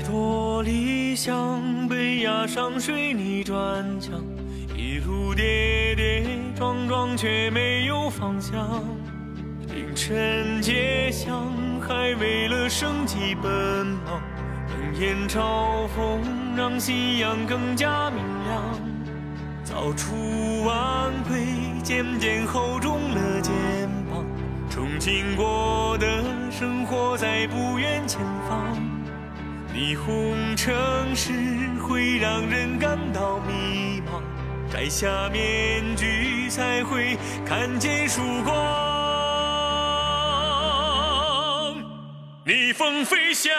太多理想被压上水泥砖墙，一路跌跌撞撞却没有方向。凌晨街巷还为了生计奔忙，冷眼嘲讽让夕阳更加明亮。早出晚归，渐渐厚重了肩膀，憧憬过的生活在不远前方。霓虹城市会让人感到迷茫，摘下面具才会看见曙光。逆风飞翔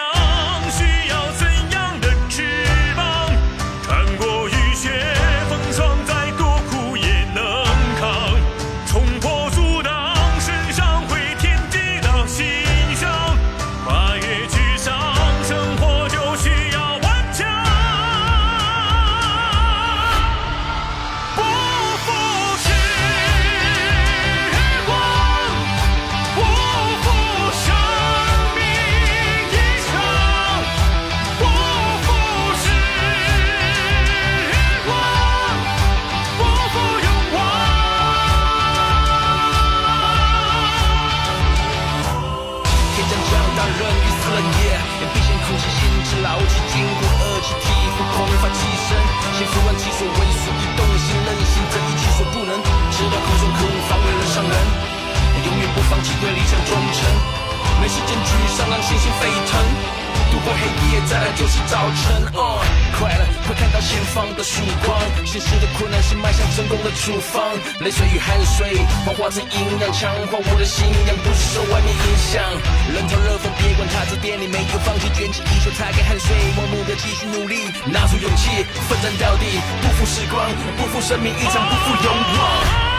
对理想忠诚，没时间沮丧，让信心沸腾。度过黑夜，再来就是早晨。uh, 快乐会看到前方的曙光，现实的困难是迈向成功的处方。泪水与汗水幻化成营养，强化我的信仰，不受外面影响。冷嘲热讽，别管他字典里没有放弃，卷起衣袖擦干汗水，盲目的继续努力，拿出勇气，奋战到底，不负时光，不负生命一场，不负勇往。